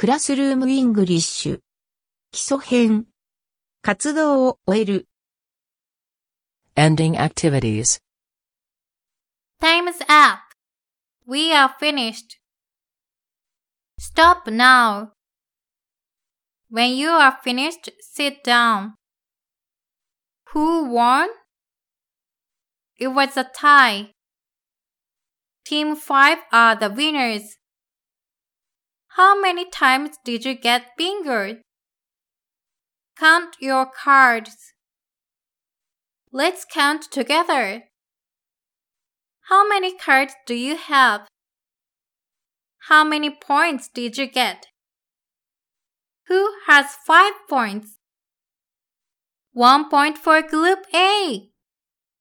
クラスルームイングリッシュ。基礎編。活動を終える。Ending activities. Time's up. We are finished. Stop now. When you are finished, sit down. Who won? It was a tie. Team 5 are the winners. How many times did you get fingered? Count your cards. Let's count together. How many cards do you have? How many points did you get? Who has five points? One point for Group A.